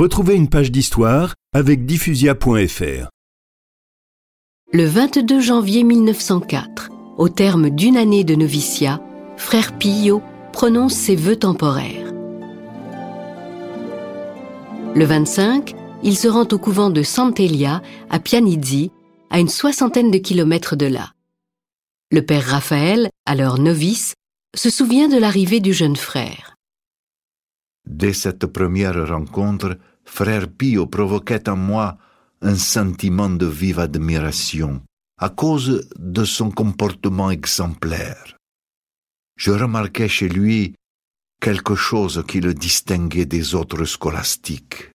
Retrouvez une page d'histoire avec diffusia.fr. Le 22 janvier 1904, au terme d'une année de noviciat, frère Pillot prononce ses vœux temporaires. Le 25, il se rend au couvent de Sant'Elia à Pianizzi, à une soixantaine de kilomètres de là. Le père Raphaël, alors novice, se souvient de l'arrivée du jeune frère. Dès cette première rencontre, frère Pio provoquait en moi un sentiment de vive admiration à cause de son comportement exemplaire. Je remarquais chez lui quelque chose qui le distinguait des autres scolastiques.